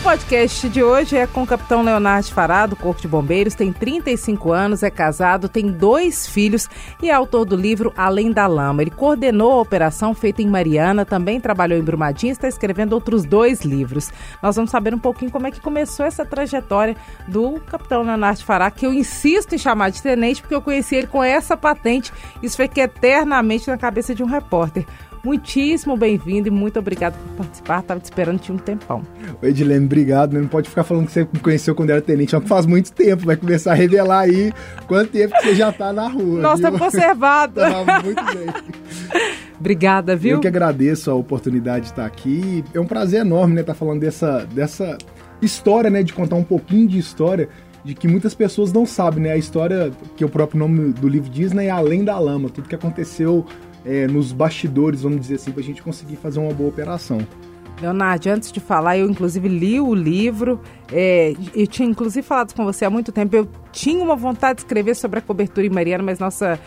O podcast de hoje é com o capitão Leonardo Fará, do Corpo de Bombeiros, tem 35 anos, é casado, tem dois filhos e é autor do livro Além da Lama. Ele coordenou a operação feita em Mariana, também trabalhou em Brumadinho e está escrevendo outros dois livros. Nós vamos saber um pouquinho como é que começou essa trajetória do capitão Leonardo Fará, que eu insisto em chamar de tenente, porque eu conheci ele com essa patente. Isso fica eternamente na cabeça de um repórter muitíssimo bem-vindo e muito obrigado por participar. Estava te esperando tinha um tempão. Oi, Edilene, obrigado. Né? Não pode ficar falando que você me conheceu quando era tenente, não faz muito tempo. Vai começar a revelar aí quanto tempo que você já está na rua. Nossa, tá conservado. tá muito bem. Obrigada, viu? Eu que agradeço a oportunidade de estar aqui. É um prazer enorme, né, estar falando dessa, dessa história, né, de contar um pouquinho de história de que muitas pessoas não sabem, né? A história que o próprio nome do livro diz, né, é além da lama, tudo que aconteceu é, nos bastidores, vamos dizer assim, para a gente conseguir fazer uma boa operação. Leonardo, antes de falar, eu inclusive li o livro, é, eu tinha inclusive falado com você há muito tempo, eu tinha uma vontade de escrever sobre a cobertura em Mariana, mas nossa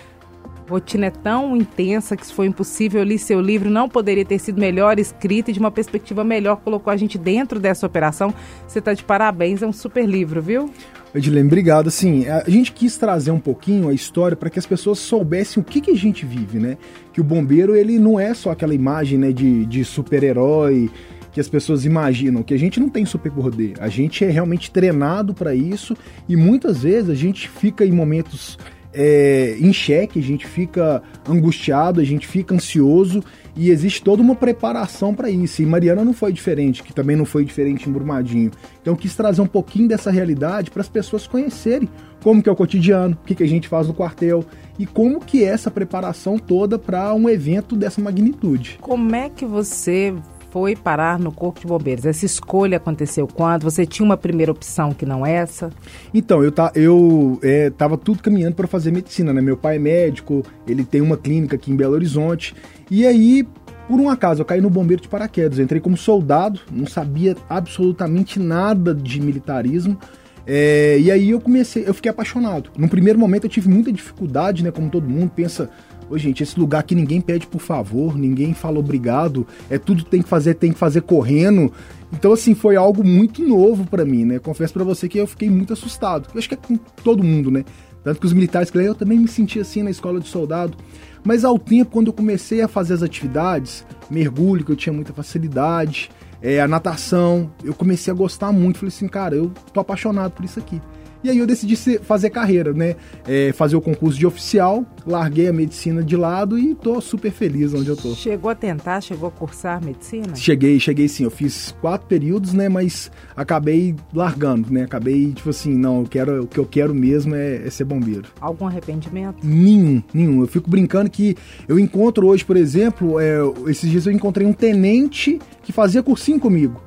rotina é tão intensa que isso foi impossível. Eu li seu livro, não poderia ter sido melhor escrito e de uma perspectiva melhor colocou a gente dentro dessa operação. Você está de parabéns, é um super livro, viu? Edilene, obrigado. Assim, a gente quis trazer um pouquinho a história para que as pessoas soubessem o que, que a gente vive, né? Que o bombeiro, ele não é só aquela imagem né, de, de super-herói que as pessoas imaginam, que a gente não tem superpoder. A gente é realmente treinado para isso e muitas vezes a gente fica em momentos é, em xeque, a gente fica angustiado, a gente fica ansioso e existe toda uma preparação para isso. E Mariana não foi diferente, que também não foi diferente em Brumadinho. Então eu quis trazer um pouquinho dessa realidade para as pessoas conhecerem como que é o cotidiano, o que, que a gente faz no quartel e como que é essa preparação toda para um evento dessa magnitude. Como é que você foi parar no Corpo de Bombeiros? Essa escolha aconteceu quando? Você tinha uma primeira opção que não essa? Então, eu, tá, eu é, tava tudo caminhando para fazer medicina, né? Meu pai é médico, ele tem uma clínica aqui em Belo Horizonte. E aí, por um acaso, eu caí no bombeiro de paraquedas. Eu entrei como soldado, não sabia absolutamente nada de militarismo. É, e aí eu comecei, eu fiquei apaixonado. No primeiro momento eu tive muita dificuldade, né? Como todo mundo pensa, Ô, gente, esse lugar que ninguém pede por favor, ninguém fala obrigado, é tudo tem que fazer, tem que fazer correndo. Então, assim, foi algo muito novo para mim, né? Confesso para você que eu fiquei muito assustado. Eu acho que é com todo mundo, né? Tanto que os militares que eu também me senti assim na escola de soldado. Mas ao tempo, quando eu comecei a fazer as atividades, mergulho, que eu tinha muita facilidade, é, a natação, eu comecei a gostar muito. Falei assim, cara, eu tô apaixonado por isso aqui. E aí eu decidi fazer carreira, né? É, fazer o concurso de oficial, larguei a medicina de lado e tô super feliz onde eu tô. Chegou a tentar, chegou a cursar medicina? Cheguei, cheguei sim. Eu fiz quatro períodos, né? Mas acabei largando, né? Acabei, tipo assim, não, eu quero, o que eu quero mesmo é, é ser bombeiro. Algum arrependimento? Nenhum, nenhum. Eu fico brincando que eu encontro hoje, por exemplo, é, esses dias eu encontrei um tenente que fazia cursinho comigo.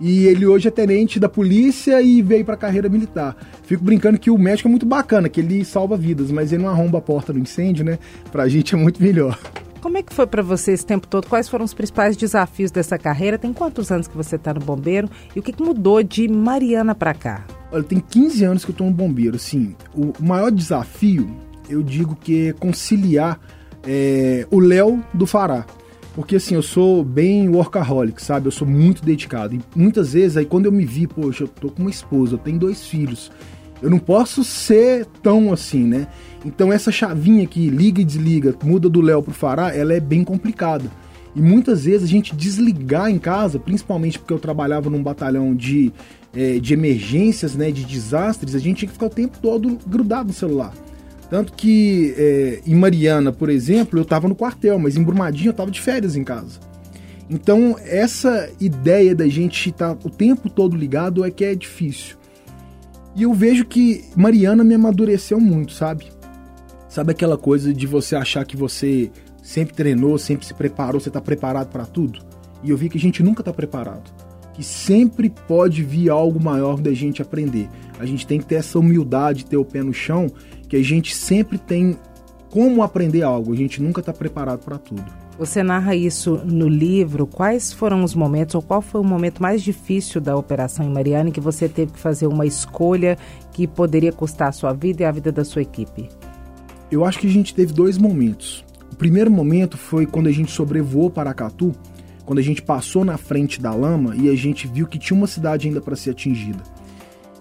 E ele hoje é tenente da polícia e veio pra carreira militar. Fico brincando que o médico é muito bacana, que ele salva vidas, mas ele não arromba a porta no incêndio, né? Pra gente é muito melhor. Como é que foi para você esse tempo todo? Quais foram os principais desafios dessa carreira? Tem quantos anos que você está no bombeiro? E o que, que mudou de Mariana para cá? Olha, tem 15 anos que eu tô no bombeiro. Assim, o maior desafio, eu digo que é conciliar é, o Léo do Fará. Porque assim, eu sou bem workaholic, sabe? Eu sou muito dedicado. E muitas vezes, aí quando eu me vi, poxa, eu tô com uma esposa, eu tenho dois filhos. Eu não posso ser tão assim, né? Então essa chavinha que liga e desliga, muda do Léo pro Fará, ela é bem complicada. E muitas vezes a gente desligar em casa, principalmente porque eu trabalhava num batalhão de, é, de emergências, né, de desastres, a gente tinha que ficar o tempo todo grudado no celular. Tanto que é, em Mariana, por exemplo, eu estava no quartel, mas em Brumadinho eu estava de férias em casa. Então, essa ideia da gente estar tá o tempo todo ligado é que é difícil. E eu vejo que Mariana me amadureceu muito, sabe? Sabe aquela coisa de você achar que você sempre treinou, sempre se preparou, você está preparado para tudo? E eu vi que a gente nunca está preparado. Que sempre pode vir algo maior da gente aprender. A gente tem que ter essa humildade, ter o pé no chão que a gente sempre tem como aprender algo, a gente nunca está preparado para tudo. Você narra isso no livro. Quais foram os momentos, ou qual foi o momento mais difícil da operação em Mariana que você teve que fazer uma escolha que poderia custar a sua vida e a vida da sua equipe? Eu acho que a gente teve dois momentos. O primeiro momento foi quando a gente sobrevoou Paracatu, quando a gente passou na frente da lama e a gente viu que tinha uma cidade ainda para ser atingida.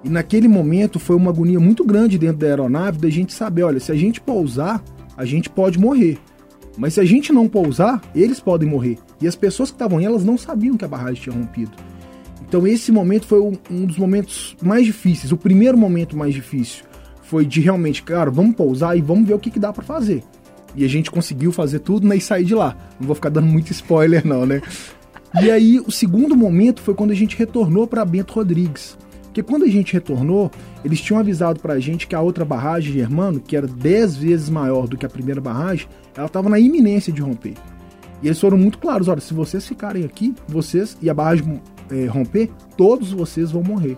E naquele momento foi uma agonia muito grande dentro da aeronave da gente saber, olha, se a gente pousar, a gente pode morrer. Mas se a gente não pousar, eles podem morrer. E as pessoas que estavam aí, elas não sabiam que a barragem tinha rompido. Então esse momento foi um dos momentos mais difíceis. O primeiro momento mais difícil foi de realmente, cara, vamos pousar e vamos ver o que, que dá para fazer. E a gente conseguiu fazer tudo né, e sair de lá. Não vou ficar dando muito spoiler não, né? E aí o segundo momento foi quando a gente retornou para Bento Rodrigues. Porque quando a gente retornou, eles tinham avisado pra gente que a outra barragem, Germano, que era 10 vezes maior do que a primeira barragem, ela estava na iminência de romper. E eles foram muito claros: olha, se vocês ficarem aqui, vocês e a barragem é, romper, todos vocês vão morrer.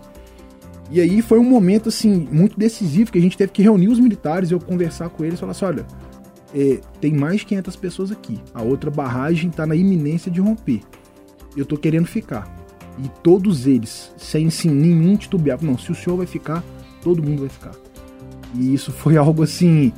E aí foi um momento assim muito decisivo que a gente teve que reunir os militares e eu conversar com eles falar assim: olha, é, tem mais de 500 pessoas aqui. A outra barragem está na iminência de romper. Eu tô querendo ficar. E todos eles, sem sim, nenhum titubear, não, se o senhor vai ficar, todo mundo vai ficar. E isso foi algo assim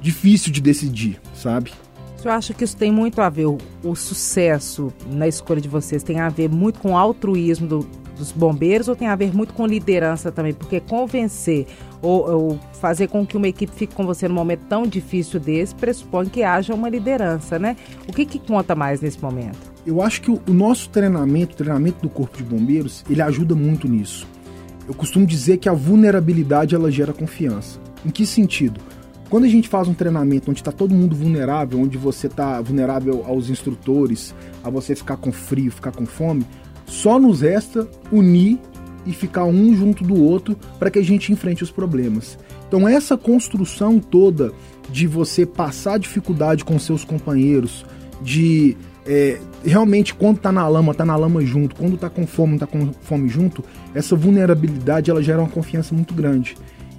difícil de decidir, sabe? O senhor acha que isso tem muito a ver, o, o sucesso na escolha de vocês tem a ver muito com o altruísmo do, dos bombeiros ou tem a ver muito com liderança também? Porque convencer ou, ou, fazer com que uma equipe fique com você num momento tão difícil desse pressupõe que haja uma liderança, né? O que, que conta mais nesse momento? Eu acho que o, nosso treinamento, o treinamento do Corpo de Bombeiros, ele ajuda muito nisso. Eu costumo dizer que a vulnerabilidade ela gera confiança. Em que sentido? Quando a gente faz um treinamento onde está todo mundo vulnerável, onde você está vulnerável aos instrutores, a você ficar com frio, ficar com fome, só nos resta unir e ficar um junto do outro para que a gente enfrente os problemas. Então essa construção toda de você passar dificuldade com seus companheiros, de é, realmente quando tá na lama, tá na lama junto, quando tá com fome, tá com fome junto, essa vulnerabilidade ela gera uma confiança muito grande.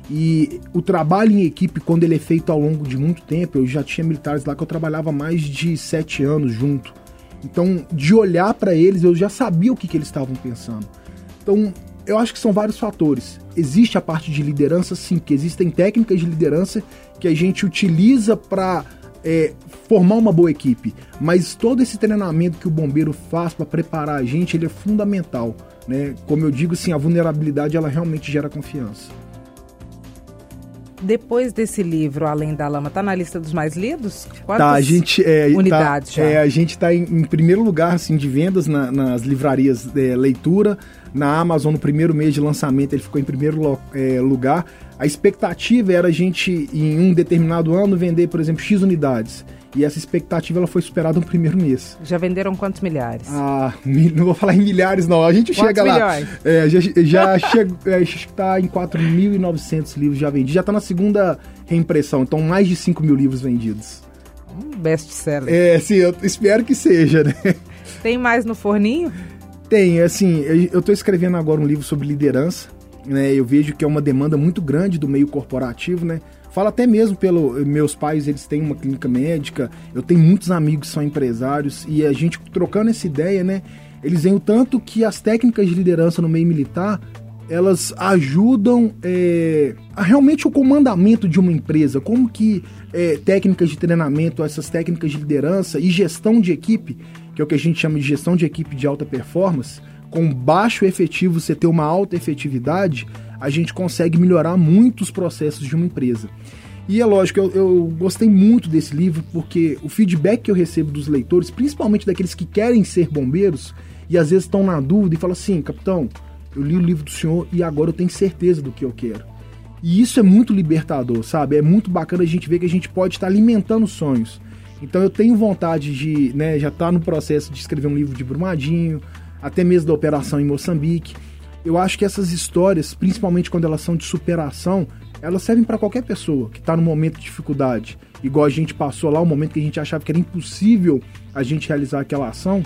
E o trabalho em equipe, quando ele é feito ao longo de muito tempo, eu já tinha militares lá que eu trabalhava mais de sete anos junto. Então, de olhar para eles, eu já sabia o que, que eles estavam pensando. Então, eu acho que são vários fatores. Existe a parte de liderança, sim, que existem técnicas de liderança que a gente utiliza para é, formar uma boa equipe. Mas todo esse treinamento que o bombeiro faz para preparar a gente, ele é fundamental. Né? Como eu digo, assim, a vulnerabilidade ela realmente gera confiança. Depois desse livro, Além da Lama, tá na lista dos mais lidos? Quantas tá, a gente, é, tá, unidades tá, já? É, a gente está em, em, primeiro lugar assim, de vendas na, nas livrarias é, leitura. Na Amazon, no primeiro mês de lançamento, ele ficou em primeiro é, lugar. A expectativa era a gente, em um determinado ano, vender, por exemplo, X unidades. E essa expectativa ela foi superada no primeiro mês. Já venderam quantos milhares? Ah, não vou falar em milhares, não. A gente quantos chega lá. É, já já é, está em 4.900 livros já vendidos. Já está na segunda reimpressão, então mais de 5 mil livros vendidos. Um best-seller. É, sim, eu espero que seja, né? Tem mais no forninho? Tem, assim, eu estou escrevendo agora um livro sobre liderança. Né? Eu vejo que é uma demanda muito grande do meio corporativo, né? Falo até mesmo pelo meus pais, eles têm uma clínica médica, eu tenho muitos amigos que são empresários e a gente trocando essa ideia, né? Eles veem o tanto que as técnicas de liderança no meio militar elas ajudam é, a realmente o comandamento de uma empresa, como que é, técnicas de treinamento, essas técnicas de liderança e gestão de equipe, que é o que a gente chama de gestão de equipe de alta performance, com baixo efetivo você ter uma alta efetividade, a gente consegue melhorar muito os processos de uma empresa. E é lógico, eu, eu, gostei muito desse livro porque o feedback que eu recebo dos leitores, principalmente daqueles que querem ser bombeiros e às vezes estão na dúvida e falam assim: capitão, eu li o livro do senhor e agora eu tenho certeza do que eu quero. E isso é muito libertador, sabe? É muito bacana a gente ver que a gente pode estar alimentando sonhos. Então eu tenho vontade de, né, já tá no processo de escrever um livro de Brumadinho, até mesmo da operação em Moçambique. Eu acho que essas histórias, principalmente quando elas são de superação, elas servem para qualquer pessoa que está no momento de dificuldade. Igual a gente passou lá, o momento que a gente achava que era impossível a gente realizar aquela ação,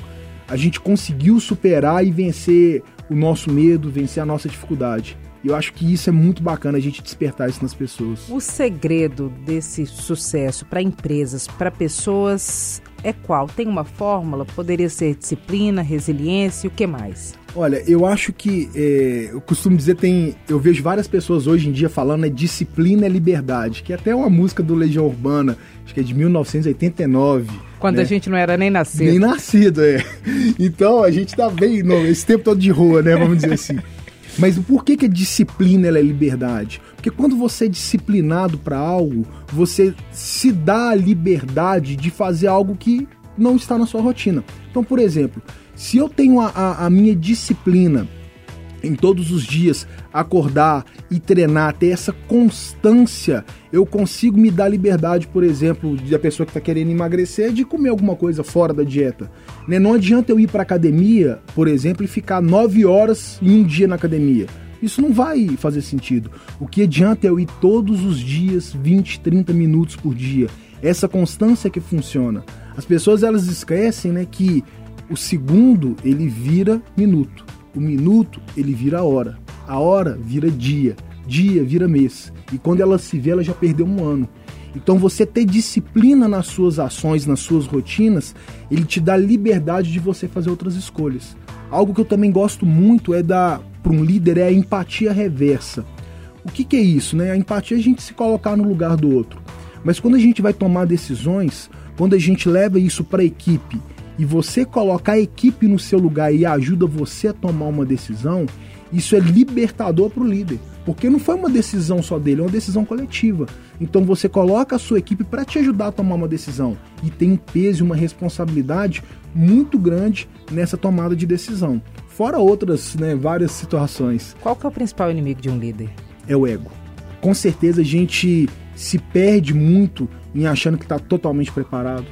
a gente conseguiu superar e vencer o nosso medo, vencer a nossa dificuldade. E eu acho que isso é muito bacana a gente despertar isso nas pessoas. O segredo desse sucesso para empresas, para pessoas é qual? Tem uma fórmula? Poderia ser disciplina, resiliência, o que mais? Olha, eu acho que é, eu costumo dizer tem, eu vejo várias pessoas hoje em dia falando é disciplina é liberdade, que é até uma música do Legião Urbana, acho que é de 1989. Quando né? a gente não era nem nascido. Nem nascido, é. Então a gente tá bem no, esse tempo todo de rua, né? Vamos dizer assim. Mas por que, que a disciplina é liberdade? Porque quando você é disciplinado para algo, você se dá a liberdade de fazer algo que não está na sua rotina. Então, por exemplo, se eu tenho a, a, a minha disciplina em todos os dias acordar e treinar, ter essa constância, eu consigo me dar liberdade, por exemplo, da pessoa que está querendo emagrecer, de comer alguma coisa fora da dieta. Né? Não adianta eu ir para academia, por exemplo, e ficar nove horas em um dia na academia. Isso não vai fazer sentido. O que adianta é eu ir todos os dias, 20, 30 minutos por dia. Essa constância que funciona. As pessoas elas esquecem né, que o segundo ele vira minuto, o minuto ele vira hora, a hora vira dia, dia vira mês. E quando ela se vê, ela já perdeu um ano. Então você ter disciplina nas suas ações, nas suas rotinas, ele te dá liberdade de você fazer outras escolhas. Algo que eu também gosto muito é da para um líder é a empatia reversa. O que, que é isso? Né? A empatia é a gente se colocar no lugar do outro. Mas quando a gente vai tomar decisões, quando a gente leva isso para a equipe e você colocar a equipe no seu lugar e ajuda você a tomar uma decisão, isso é libertador para o líder. Porque não foi uma decisão só dele, é uma decisão coletiva. Então você coloca a sua equipe para te ajudar a tomar uma decisão. E tem um peso e uma responsabilidade muito grande nessa tomada de decisão. Fora outras, né, várias situações. Qual que é o principal inimigo de um líder? É o ego. Com certeza a gente se perde muito em achando que está totalmente preparado,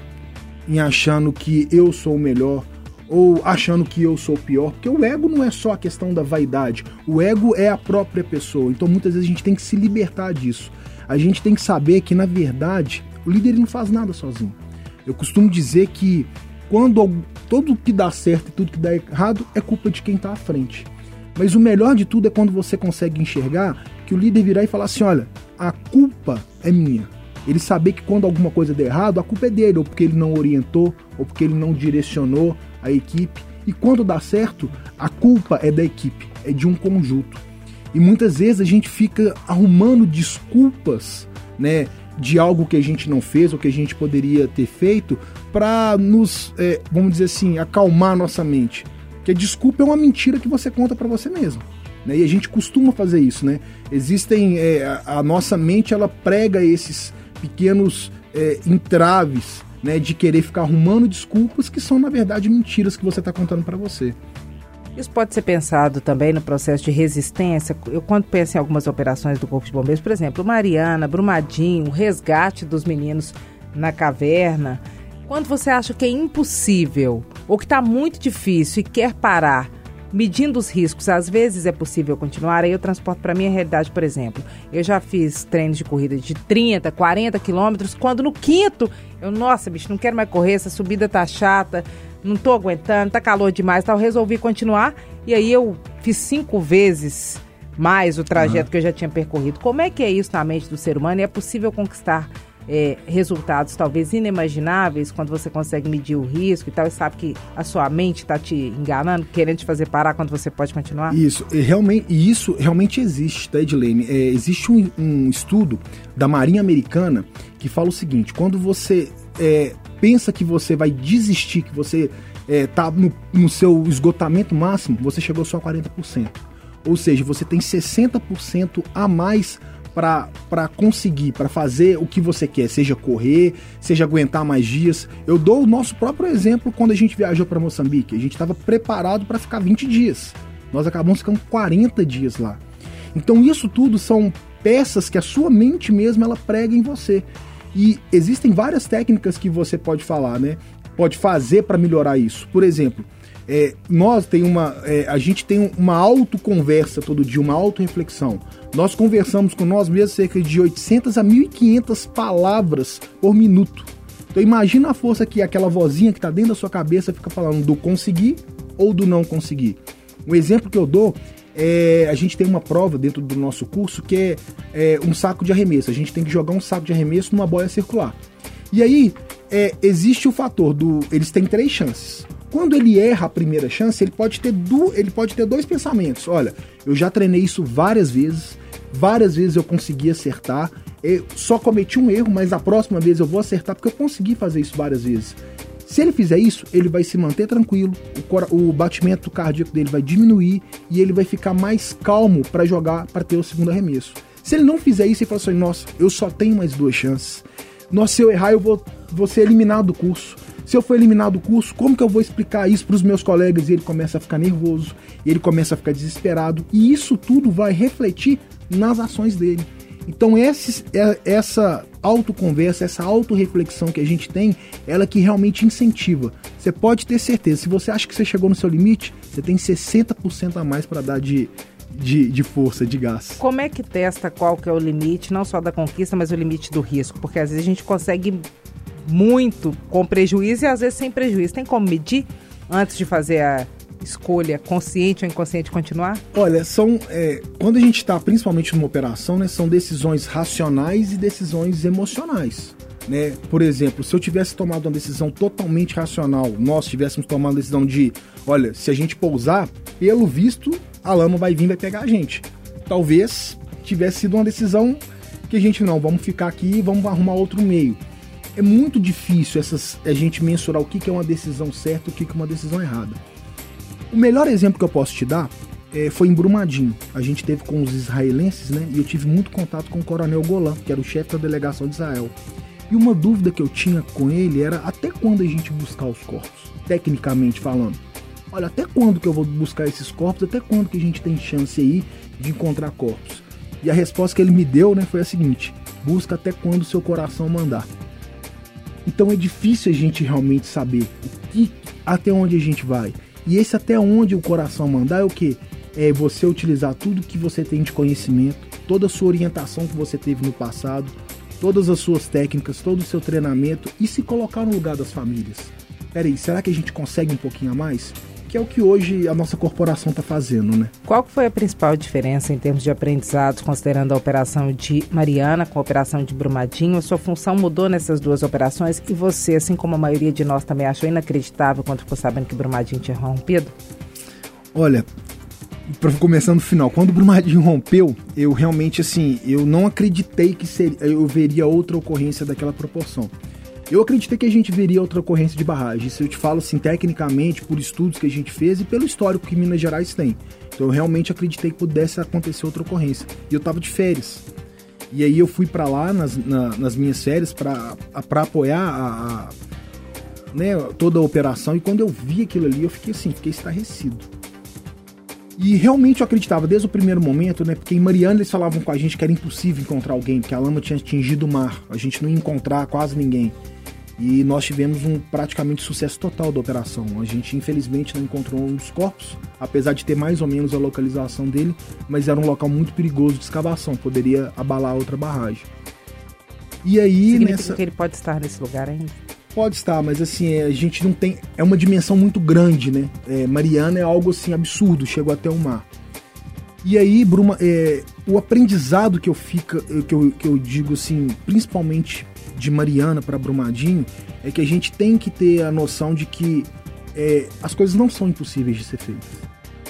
em achando que eu sou o melhor, ou achando que eu sou pior, porque o ego não é só a questão da vaidade, o ego é a própria pessoa. Então muitas vezes a gente tem que se libertar disso. A gente tem que saber que na verdade o líder não faz nada sozinho. Eu costumo dizer que quando tudo que dá certo e tudo que dá errado é culpa de quem está à frente. Mas o melhor de tudo é quando você consegue enxergar que o líder virar e falar assim: olha, a culpa é minha. Ele saber que quando alguma coisa der errado, a culpa é dele, ou porque ele não orientou, ou porque ele não direcionou a equipe. E quando dá certo, a culpa é da equipe, é de um conjunto. E muitas vezes a gente fica arrumando desculpas, né, de algo que a gente não fez ou que a gente poderia ter feito para nos, é, vamos dizer assim, acalmar nossa mente. Que a desculpa é uma mentira que você conta para você mesmo. Né? E a gente costuma fazer isso, né? Existem é, a, a, nossa mente ela prega esses pequenos é, entraves, né, de querer ficar arrumando desculpas que são na verdade mentiras que você está contando para você. Isso pode ser pensado também no processo de resistência. Eu, quando penso em algumas operações do Corpo de Bombeiros, por exemplo, Mariana, Brumadinho, o resgate dos meninos na caverna. Quando você acha que é impossível ou que está muito difícil e quer parar, medindo os riscos, às vezes é possível continuar. Aí eu transporto para minha realidade, por exemplo. Eu já fiz treinos de corrida de 30, 40 quilômetros, quando no quinto eu, nossa, bicho, não quero mais correr, essa subida tá chata não tô aguentando, tá calor demais, tal. Resolvi continuar e aí eu fiz cinco vezes mais o trajeto uhum. que eu já tinha percorrido. Como é que é isso na mente do ser humano? E é possível conquistar é, resultados talvez inimagináveis quando você consegue medir o risco e tal e sabe que a sua mente está te enganando, querendo te fazer parar quando você pode continuar? Isso, e realmente, isso realmente existe, tá, Edilene? É, existe um, um, estudo da Marinha Americana que fala o seguinte: quando você é, pensa que você vai desistir, que você está é, no, no seu esgotamento máximo, você chegou só a 40%. Ou seja, você tem 60% a mais para conseguir, para fazer o que você quer, seja correr, seja aguentar mais dias. Eu dou o nosso próprio exemplo quando a gente viajou para Moçambique. A gente estava preparado para ficar 20 dias. Nós acabamos ficando 40 dias lá. Então isso tudo são peças que a sua mente mesmo ela prega em você. E existem várias técnicas que você pode falar, né? Pode fazer para melhorar isso. Por exemplo, é, nós tem uma, é, a gente tem uma autoconversa todo dia, uma auto-reflexão. Nós conversamos com nós mesmos cerca de 800 a 1.500 palavras por minuto. Então imagina a força que aquela vozinha que está dentro da sua cabeça fica falando do conseguir ou do não conseguir. Um exemplo que eu dou é, a gente tem uma prova dentro do nosso curso que é, é, um saco de arremesso. A gente tem que jogar um saco de arremesso numa boia circular. E aí, é, existe o fator do. Eles têm três chances. Quando ele erra a primeira chance, ele pode ter, du, ele pode ter dois pensamentos. Olha, eu já treinei isso várias vezes, várias vezes eu consegui acertar. Eu só cometi um erro, mas a próxima vez eu vou acertar porque eu consegui fazer isso várias vezes. Se ele fizer isso, ele vai se manter tranquilo, o, o batimento cardíaco dele vai diminuir e ele vai ficar mais calmo para jogar, para ter o segundo arremesso. Se ele não fizer isso, ele fala assim: nossa, eu só tenho mais duas chances. Nossa, se eu errar, eu vou, vou ser eliminado do curso. Se eu for eliminado do curso, como que eu vou explicar isso para os meus colegas? E ele começa a ficar nervoso, ele começa a ficar desesperado, e isso tudo vai refletir nas ações dele. Então é, essa autoconversa, essa autorreflexão que a gente tem, ela que realmente incentiva. Você pode ter certeza, se você acha que você chegou no seu limite, você tem 60% a mais para dar de, de, de, força, de gás. Como é que testa qual que é o limite, não só da conquista, mas o limite do risco? Porque às vezes a gente consegue muito com prejuízo e às vezes sem prejuízo. Tem como medir antes de fazer a escolha consciente ou inconsciente continuar? Olha, são é, quando a gente está principalmente numa operação, né, são decisões racionais e decisões emocionais. Né? Por exemplo, se eu tivesse tomado uma decisão totalmente racional, nós tivéssemos tomado a decisão de, olha, se a gente pousar, pelo visto, a lama vai vir, vai pegar a gente. Talvez tivesse sido uma decisão que a gente não, vamos ficar aqui e vamos arrumar outro meio. É muito difícil essas, a gente mensurar o que, que é uma decisão certa e o que, que é uma decisão errada. O melhor exemplo que eu posso te dar é, foi em Brumadinho. A gente teve com os israelenses, né? E eu tive muito contato com o coronel Golan, que era o chefe da delegação de Israel. E uma dúvida que eu tinha com ele era até quando a gente buscar os corpos, tecnicamente falando. Olha, até quando que eu vou buscar esses corpos? Até quando que a gente tem chance aí de encontrar corpos? E a resposta que ele me deu, né, foi a seguinte: busca até quando o seu coração mandar. Então é difícil a gente realmente saber que, até onde a gente vai. E esse até onde o coração mandar é o que? É você utilizar tudo que você tem de conhecimento, toda a sua orientação que você teve no passado, todas as suas técnicas, todo o seu treinamento e se colocar no lugar das famílias. Peraí, será que a gente consegue um pouquinho a mais? Que é o que hoje a nossa corporação está fazendo, né? Qual foi a principal diferença em termos de aprendizados, considerando a operação de Mariana com a operação de Brumadinho? A sua função mudou nessas duas operações e você, assim como a maioria de nós, também achou inacreditável quando ficou sabendo que Brumadinho tinha rompido? Olha, começando no final, quando o Brumadinho rompeu, eu realmente assim, eu não acreditei que seria, eu veria outra ocorrência daquela proporção. Eu acreditei que a gente veria outra ocorrência de barragem. Isso eu te falo assim, tecnicamente, por estudos que a gente fez e pelo histórico que Minas Gerais tem. Então eu realmente acreditei que pudesse acontecer outra ocorrência. E eu tava de férias. E aí eu fui para lá nas, na, nas minhas férias para apoiar a, a, né, toda a operação. E quando eu vi aquilo ali, eu fiquei assim, fiquei estarrecido. E realmente eu acreditava desde o primeiro momento, né? Porque em Mariana eles falavam com a gente que era impossível encontrar alguém, porque a lama tinha atingido o mar. A gente não ia encontrar quase ninguém. E nós tivemos um praticamente sucesso total da operação. A gente infelizmente não encontrou um dos corpos, apesar de ter mais ou menos a localização dele, mas era um local muito perigoso de escavação, poderia abalar outra barragem. E aí Significa nessa que ele pode estar nesse lugar ainda? Pode estar, mas assim, é, a gente não tem. É uma dimensão muito grande, né? É, Mariana é algo assim absurdo, chegou até o mar. E aí, Bruma, é, o aprendizado que eu, fica, que, eu, que eu digo assim, principalmente de Mariana para Brumadinho é que a gente tem que ter a noção de que é, as coisas não são impossíveis de ser feitas.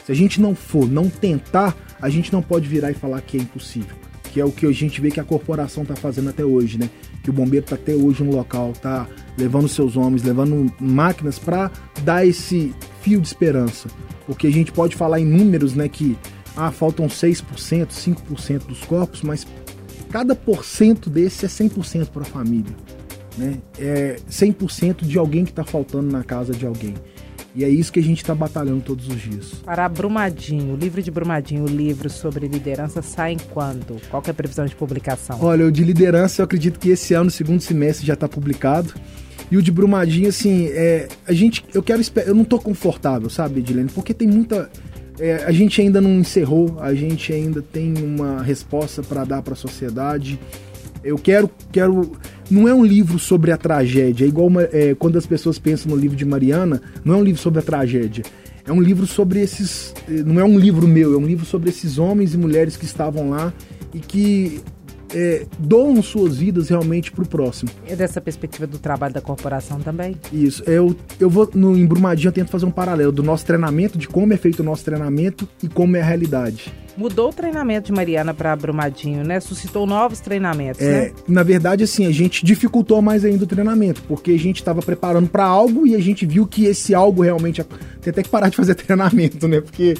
Se a gente não for, não tentar, a gente não pode virar e falar que é impossível. Que é o que a gente vê que a corporação está fazendo até hoje, né? Que o bombeiro está até hoje no local, tá levando seus homens, levando máquinas para dar esse fio de esperança. Porque a gente pode falar em números, né? Que ah, faltam 6%, 5% dos corpos, mas cada porcento desse é 100% para a família. Né? É 100% de alguém que está faltando na casa de alguém. E é isso que a gente está batalhando todos os dias. Para Brumadinho, o livro de Brumadinho, o livro sobre liderança, sai em quando? Qual é a previsão de publicação? Olha, o de liderança eu acredito que esse ano, segundo semestre, já está publicado. E o de Brumadinho, assim, é, a gente, eu quero, eu não estou confortável, sabe, Edilene, porque tem muita é, a gente ainda não encerrou, a gente ainda tem uma resposta para dar para a sociedade. Eu quero, quero. Não é um livro sobre a tragédia, é igual uma, é, quando as pessoas pensam no livro de Mariana, não é um livro sobre a tragédia. É um livro sobre esses. Não é um livro meu, é um livro sobre esses homens e mulheres que estavam lá e que é, doam suas vidas realmente para o próximo. É dessa perspectiva do trabalho da corporação também? Isso. Eu, eu vou no Embrumadinho, eu tento fazer um paralelo do nosso treinamento, de como é feito o nosso treinamento e como é a realidade. Mudou o treinamento de Mariana para Brumadinho, né? Suscitou novos treinamentos, é, né? Na verdade, assim, a gente dificultou mais ainda o treinamento, porque a gente estava preparando para algo e a gente viu que esse algo realmente. Tem até que parar de fazer treinamento, né? Porque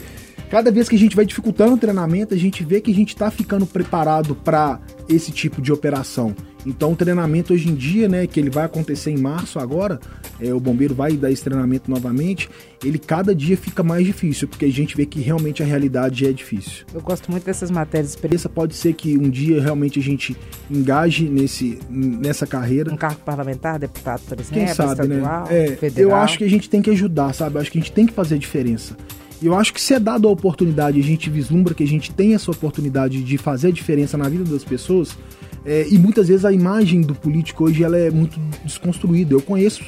cada vez que a gente vai dificultando o treinamento, a gente vê que a gente está ficando preparado para esse tipo de operação. Então, o treinamento hoje em dia, né, que ele vai acontecer em março agora, é, o bombeiro vai dar esse treinamento novamente, ele cada dia fica mais difícil, porque a gente vê que realmente a realidade é difícil. Eu gosto muito dessas matérias. Essa pode ser que um dia realmente a gente engaje nesse, nessa carreira. Um cargo parlamentar, deputado, por exemplo, Quem sabe, né? É, eu acho que a gente tem que ajudar, sabe? Eu acho que a gente tem que fazer a diferença. Eu acho que se é dado a oportunidade, a gente vislumbra que a gente tem essa oportunidade de fazer a diferença na vida das pessoas, é, e muitas vezes a imagem do político hoje ela é muito desconstruída. Eu conheço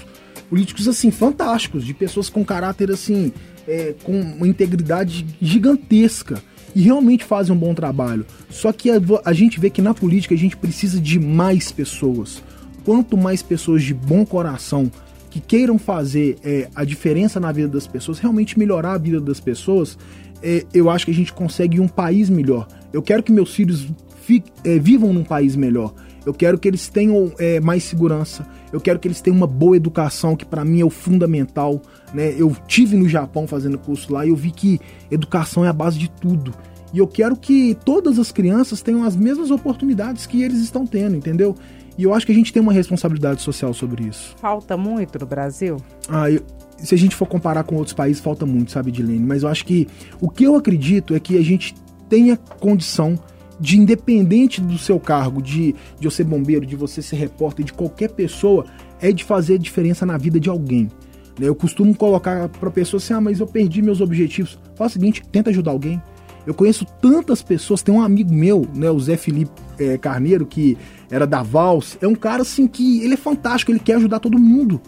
políticos assim fantásticos, de pessoas com caráter assim, é, com uma integridade gigantesca e realmente fazem um bom trabalho. Só que a, a gente vê que na política a gente precisa de mais pessoas. Quanto mais pessoas de bom coração que queiram fazer é, a diferença na vida das pessoas, realmente melhorar a vida das pessoas, é, eu acho que a gente consegue um país melhor. Eu quero que meus filhos fi, é, vivam num país melhor. Eu quero que eles tenham é, mais segurança. Eu quero que eles tenham uma boa educação, que para mim é o fundamental. Né? Eu tive no Japão fazendo curso lá e eu vi que educação é a base de tudo. E eu quero que todas as crianças tenham as mesmas oportunidades que eles estão tendo, entendeu? E eu acho que a gente tem uma responsabilidade social sobre isso. Falta muito no Brasil? Ah, eu, se a gente for comparar com outros países, falta muito, sabe, Dilene? Mas eu acho que o que eu acredito é que a gente tenha condição de, independente do seu cargo, de, de você ser bombeiro, de você ser repórter, de qualquer pessoa, é de fazer diferença na vida de alguém. Né? Eu costumo colocar para a pessoa assim: ah, mas eu perdi meus objetivos. Faz o seguinte, tenta ajudar alguém. Eu conheço tantas pessoas, tem um amigo meu, né, o Zé Felipe é, Carneiro, que era da Vals, é um cara assim que ele é fantástico, ele quer ajudar todo mundo.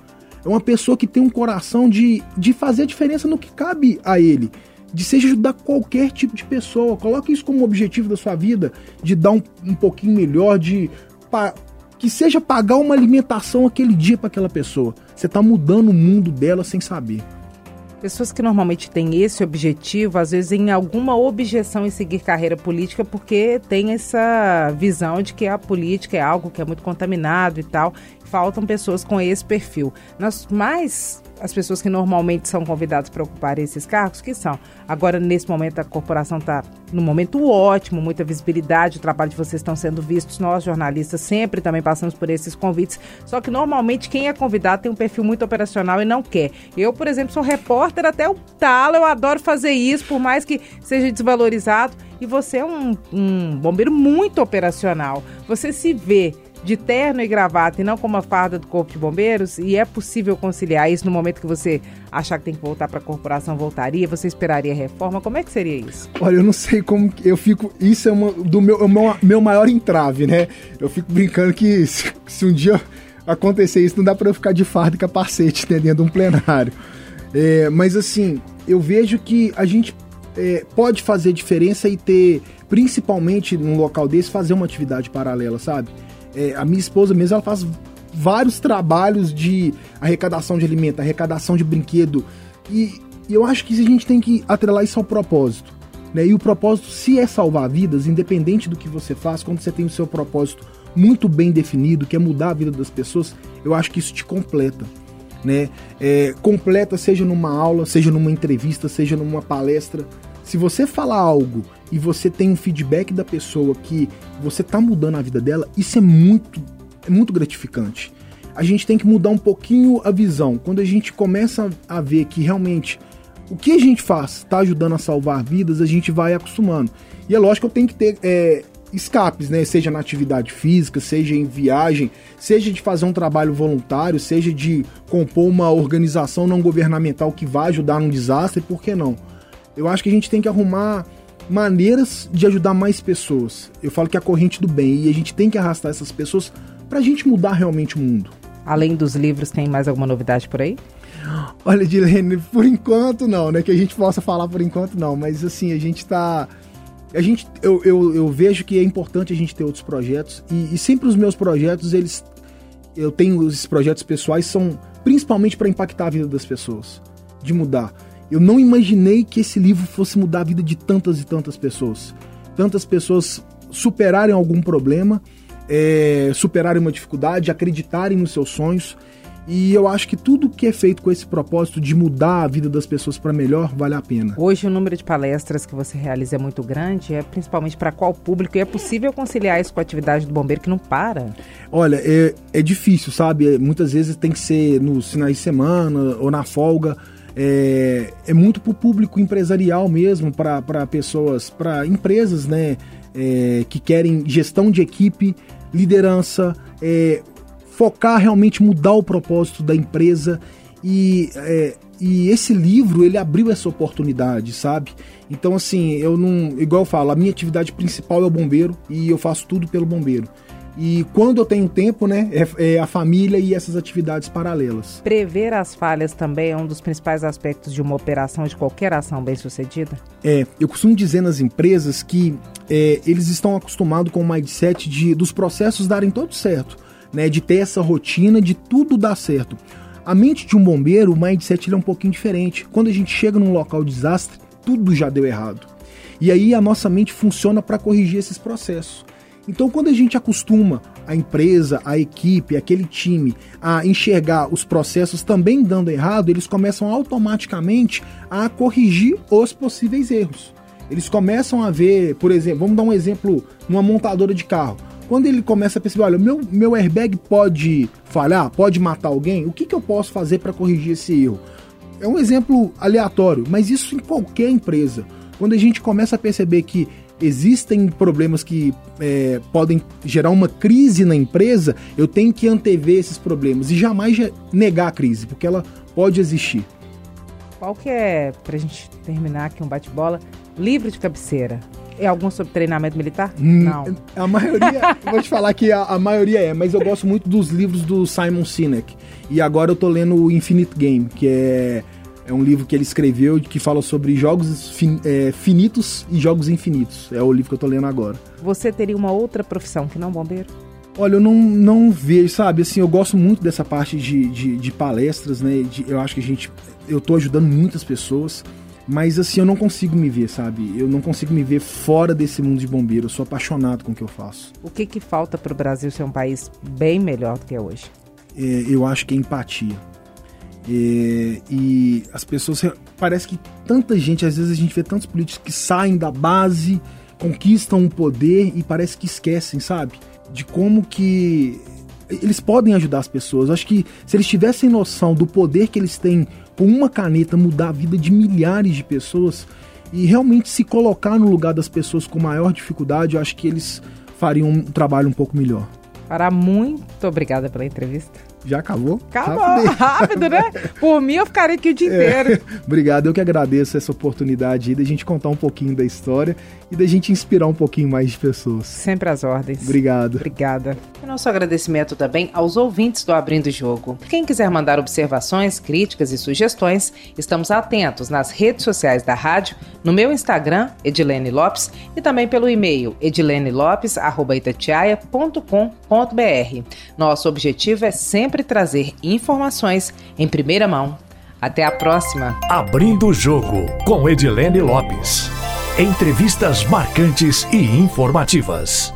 É uma pessoa que tem um coração de, de fazer a diferença no que cabe a ele. De seja ajudar qualquer tipo de pessoa. Coloque isso como objetivo da sua vida, de dar um, um pouquinho melhor, de pa, que seja pagar uma alimentação aquele dia para aquela pessoa. Você está mudando o mundo dela sem saber. Pessoas que normalmente têm esse objetivo, às vezes em alguma objeção em seguir carreira política, porque tem essa visão de que a política é algo que é muito contaminado e tal. Faltam pessoas com esse perfil. Nas mais as pessoas que normalmente são convidadas para ocupar esses cargos, que são. Agora, nesse momento, a corporação está num momento ótimo, muita visibilidade, o trabalho de vocês estão sendo vistos, nós jornalistas sempre também passamos por esses convites, só que normalmente quem é convidado tem um perfil muito operacional e não quer. Eu, por exemplo, sou repórter até o talo, eu adoro fazer isso, por mais que seja desvalorizado, e você é um, um bombeiro muito operacional. Você se vê de terno e gravata e não como a farda do Corpo de Bombeiros? E é possível conciliar isso no momento que você achar que tem que voltar para a corporação, voltaria? Você esperaria reforma? Como é que seria isso? Olha, eu não sei como eu fico. Isso é uma, do meu, é meu, meu maior entrave, né? Eu fico brincando que se, se um dia acontecer isso, não dá para eu ficar de farda e capacete né, dentro de um plenário. É, mas assim, eu vejo que a gente é, pode fazer diferença e ter, principalmente num local desse, fazer uma atividade paralela, sabe? É, a minha esposa mesmo, ela faz vários trabalhos de arrecadação de alimento, arrecadação de brinquedo. E, e eu acho que a gente tem que atrelar isso ao propósito. Né? E o propósito, se é salvar vidas, independente do que você faz, quando você tem o seu propósito muito bem definido, que é mudar a vida das pessoas, eu acho que isso te completa. Né? É, completa, seja numa aula, seja numa entrevista, seja numa palestra. Se você falar algo e você tem um feedback da pessoa que você tá mudando a vida dela, isso é muito, é muito gratificante. A gente tem que mudar um pouquinho a visão. Quando a gente começa a ver que realmente o que a gente faz está ajudando a salvar vidas, a gente vai acostumando. E é lógico que eu tenho que ter é, escapes, né? Seja na atividade física, seja em viagem, seja de fazer um trabalho voluntário, seja de compor uma organização não governamental que vai ajudar num desastre, por que não? Eu acho que a gente tem que arrumar maneiras de ajudar mais pessoas. Eu falo que é a corrente do bem e a gente tem que arrastar essas pessoas para a gente mudar realmente o mundo. Além dos livros, tem mais alguma novidade por aí? Olha, Dilene, por enquanto não, né? Que a gente possa falar por enquanto não, mas assim, a gente está a gente, eu, eu, eu, vejo que é importante a gente ter outros projetos e, e, sempre os meus projetos, eles, eu tenho esses projetos pessoais são principalmente para impactar a vida das pessoas, de mudar. Eu não imaginei que esse livro fosse mudar a vida de tantas e tantas pessoas, tantas pessoas superarem algum problema, é, superarem uma dificuldade, acreditarem nos seus sonhos e eu acho que tudo que é feito com esse propósito de mudar a vida das pessoas para melhor vale a pena. Hoje o número de palestras que você realiza é muito grande, é principalmente para qual público? E é possível conciliar isso com a atividade do bombeiro que não para? Olha, é, é difícil, sabe? Muitas vezes tem que ser nos finais de semana ou na folga. É, é muito para o público empresarial mesmo, para pessoas, para empresas, né? É, que querem gestão de equipe, liderança, é, focar realmente mudar o propósito da empresa e, é, e esse livro ele abriu essa oportunidade, sabe? Então assim, eu não, igual eu falo, a minha atividade principal é o bombeiro e eu faço tudo pelo bombeiro. E quando eu tenho tempo, né, é, é, a família e essas atividades paralelas. Prever as falhas também é um dos principais aspectos de uma operação, de qualquer ação bem sucedida? É, eu costumo dizer nas empresas que é, eles estão acostumados com o mindset de, dos processos darem todo certo né, de ter essa rotina, de tudo dar certo. A mente de um bombeiro, o mindset é um pouquinho diferente. Quando a gente chega num local de desastre, tudo já deu errado. E aí a nossa mente funciona para corrigir esses processos. Então, quando a gente acostuma a empresa, a equipe, aquele time a enxergar os processos também dando errado, eles começam automaticamente a corrigir os possíveis erros. Eles começam a ver, por exemplo, vamos dar um exemplo numa montadora de carro. Quando ele começa a perceber, olha, meu, meu airbag pode falhar, pode matar alguém, o que, que eu posso fazer para corrigir esse erro? É um exemplo aleatório, mas isso em qualquer empresa. Quando a gente começa a perceber que existem problemas que é, podem gerar uma crise na empresa, eu tenho que antever esses problemas e jamais negar a crise, porque ela pode existir. Qual que é, pra gente terminar aqui um bate-bola, livro de cabeceira? É algum sobre treinamento militar? Hum, Não. A maioria, vou te falar que a, a, maioria é, mas eu gosto muito dos livros do Simon Sinek. E agora eu tô lendo o Infinite Game, que é, é um livro que ele escreveu que fala sobre jogos fin, é, finitos e jogos infinitos. É o livro que eu tô lendo agora. Você teria uma outra profissão que não bombeiro? Olha, eu não, não vejo, sabe? Assim, eu gosto muito dessa parte de, de, de palestras, né? De, eu acho que a gente. Eu tô ajudando muitas pessoas. Mas assim, eu não consigo me ver, sabe? Eu não consigo me ver fora desse mundo de bombeiro. Eu sou apaixonado com o que eu faço. O que, que falta para o Brasil ser um país bem melhor do que é hoje? É, eu acho que é empatia. É, e as pessoas. Parece que tanta gente, às vezes a gente vê tantos políticos que saem da base, conquistam o poder e parece que esquecem, sabe? De como que eles podem ajudar as pessoas. Acho que se eles tivessem noção do poder que eles têm com uma caneta mudar a vida de milhares de pessoas e realmente se colocar no lugar das pessoas com maior dificuldade, eu acho que eles fariam um trabalho um pouco melhor. Para muito obrigada pela entrevista. Já acabou? Acabou, rápido, rápido né? Por mim eu ficaria aqui o dia é. inteiro. Obrigado, eu que agradeço essa oportunidade aí da gente contar um pouquinho da história e da gente inspirar um pouquinho mais de pessoas. Sempre às ordens. Obrigado. Obrigada. E nosso agradecimento também aos ouvintes do Abrindo Jogo. Quem quiser mandar observações, críticas e sugestões, estamos atentos nas redes sociais da rádio, no meu Instagram, Edilene Lopes, e também pelo e-mail edilenelopes.itatiaia.com.br. Nosso objetivo é sempre trazer informações em primeira mão. Até a próxima. Abrindo o Jogo, com Edilene Lopes. Entrevistas marcantes e informativas.